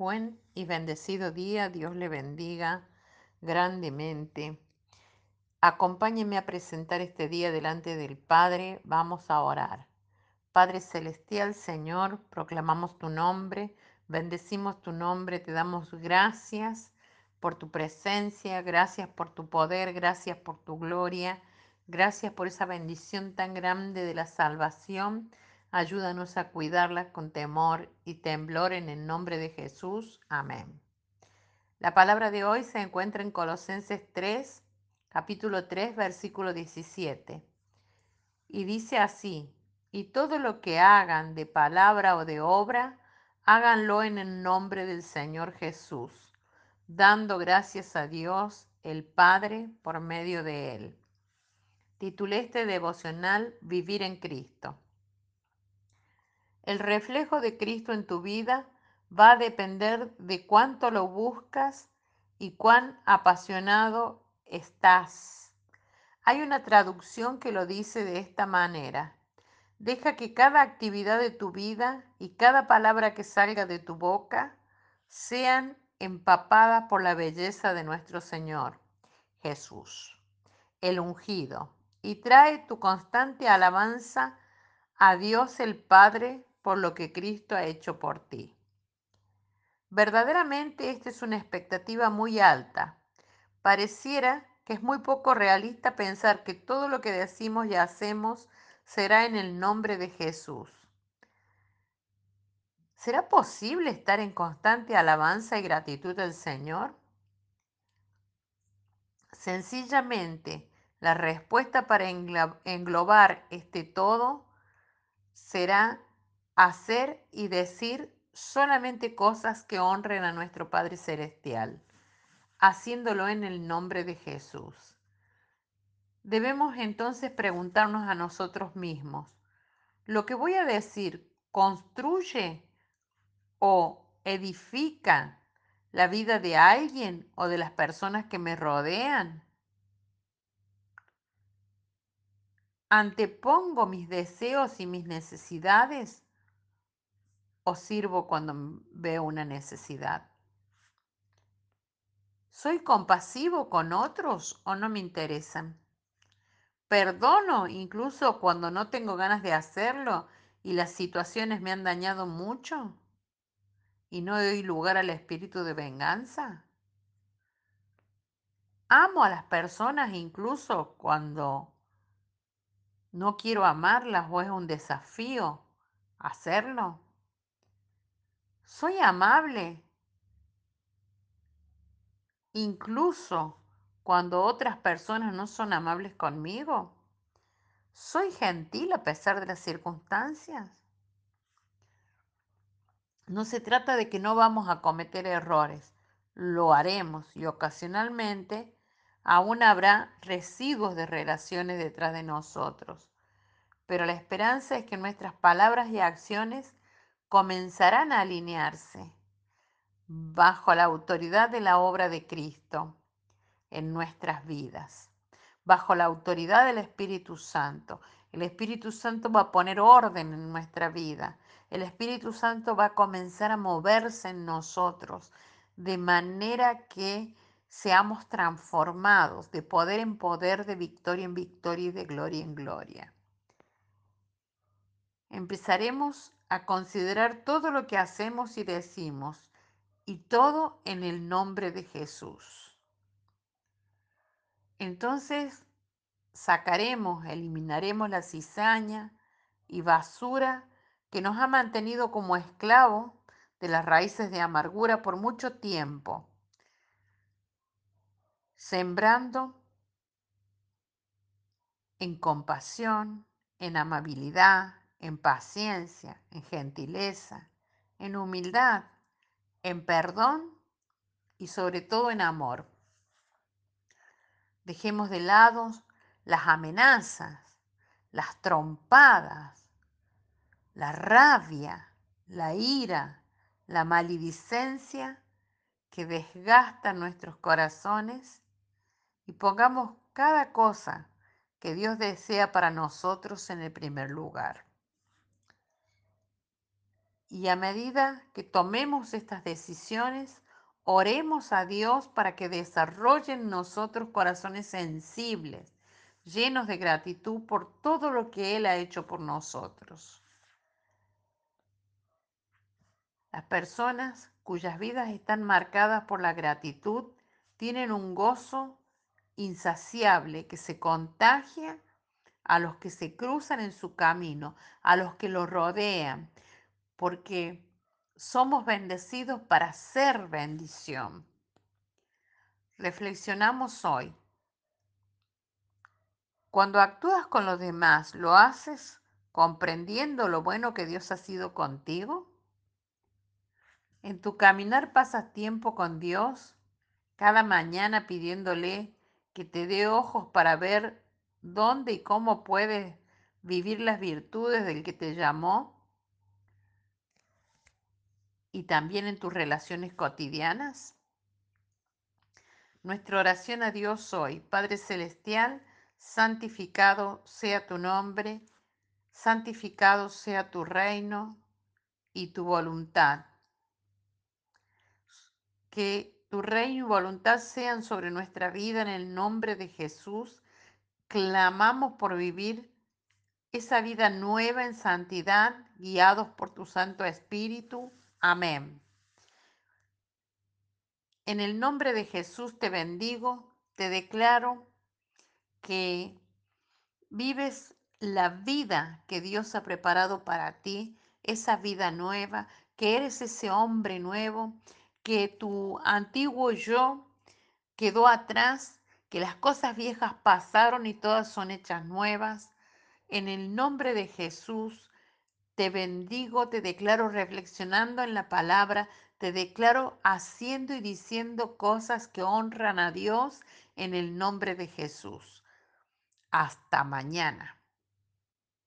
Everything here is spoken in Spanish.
Buen y bendecido día, Dios le bendiga grandemente. Acompáñenme a presentar este día delante del Padre. Vamos a orar. Padre Celestial, Señor, proclamamos tu nombre, bendecimos tu nombre, te damos gracias por tu presencia, gracias por tu poder, gracias por tu gloria, gracias por esa bendición tan grande de la salvación. Ayúdanos a cuidarla con temor y temblor en el nombre de Jesús. Amén. La palabra de hoy se encuentra en Colosenses 3, capítulo 3, versículo 17. Y dice así, y todo lo que hagan de palabra o de obra, háganlo en el nombre del Señor Jesús, dando gracias a Dios el Padre por medio de él. Titulé este devocional Vivir en Cristo. El reflejo de Cristo en tu vida va a depender de cuánto lo buscas y cuán apasionado estás. Hay una traducción que lo dice de esta manera. Deja que cada actividad de tu vida y cada palabra que salga de tu boca sean empapadas por la belleza de nuestro Señor Jesús, el ungido, y trae tu constante alabanza a Dios el Padre por lo que Cristo ha hecho por ti. Verdaderamente esta es una expectativa muy alta. Pareciera que es muy poco realista pensar que todo lo que decimos y hacemos será en el nombre de Jesús. ¿Será posible estar en constante alabanza y gratitud al Señor? Sencillamente, la respuesta para englobar este todo será hacer y decir solamente cosas que honren a nuestro Padre Celestial, haciéndolo en el nombre de Jesús. Debemos entonces preguntarnos a nosotros mismos, ¿lo que voy a decir construye o edifica la vida de alguien o de las personas que me rodean? ¿Antepongo mis deseos y mis necesidades o sirvo cuando veo una necesidad? ¿Soy compasivo con otros o no me interesan? Perdono incluso cuando no tengo ganas de hacerlo y las situaciones me han dañado mucho y no doy lugar al espíritu de venganza. Amo a las personas incluso cuando no quiero amarlas o es un desafío hacerlo. Soy amable incluso cuando otras personas no son amables conmigo? ¿Soy gentil a pesar de las circunstancias? No se trata de que no vamos a cometer errores, lo haremos y ocasionalmente aún habrá residuos de relaciones detrás de nosotros. Pero la esperanza es que nuestras palabras y acciones comenzarán a alinearse bajo la autoridad de la obra de Cristo en nuestras vidas, bajo la autoridad del Espíritu Santo. El Espíritu Santo va a poner orden en nuestra vida. El Espíritu Santo va a comenzar a moverse en nosotros de manera que seamos transformados de poder en poder, de victoria en victoria y de gloria en gloria. Empezaremos a considerar todo lo que hacemos y decimos y todo en el nombre de Jesús. Entonces sacaremos, eliminaremos la cizaña y basura que nos ha mantenido como esclavos de las raíces de amargura por mucho tiempo, sembrando en compasión, en amabilidad, en paciencia, en gentileza, en humildad, en perdón y sobre todo en amor. Dejemos de lado las amenazas, las trompadas, la rabia, la ira, la maledicencia que desgastan nuestros corazones y pongamos cada cosa que Dios desea para nosotros en el primer lugar. Y a medida que tomemos estas decisiones, oremos a Dios para que desarrolle en nosotros corazones sensibles, llenos de gratitud por todo lo que Él ha hecho por nosotros. Las personas cuyas vidas están marcadas por la gratitud tienen un gozo insaciable que se contagia a los que se cruzan en su camino, a los que lo rodean, porque somos bendecidos para ser bendición. Reflexionamos hoy. Cuando actúas con los demás, ¿lo haces comprendiendo lo bueno que Dios ha sido contigo? En tu caminar pasas tiempo con Dios, cada mañana pidiéndole que te dé ojos para ver dónde y cómo puedes vivir las virtudes del que te llamó y también en tus relaciones cotidianas? Nuestra oración a Dios hoy, Padre Celestial, santificado sea tu nombre, santificado sea tu reino y tu voluntad. Que tu reino y voluntad sean sobre nuestra vida en el nombre de Jesús. Clamamos por vivir esa vida nueva en santidad, guiados por tu Santo Espíritu. Amén. En el nombre de Jesús te bendigo, te declaro que vives la vida que Dios ha preparado para ti, esa vida nueva, que eres ese hombre nuevo, que tu antiguo yo quedó atrás, que las cosas viejas pasaron y todas son hechas nuevas. En el nombre de Jesús te bendigo, te declaro reflexionando en la palabra, te declaro haciendo y diciendo cosas que honran a Dios en el nombre de Jesús. Hasta mañana.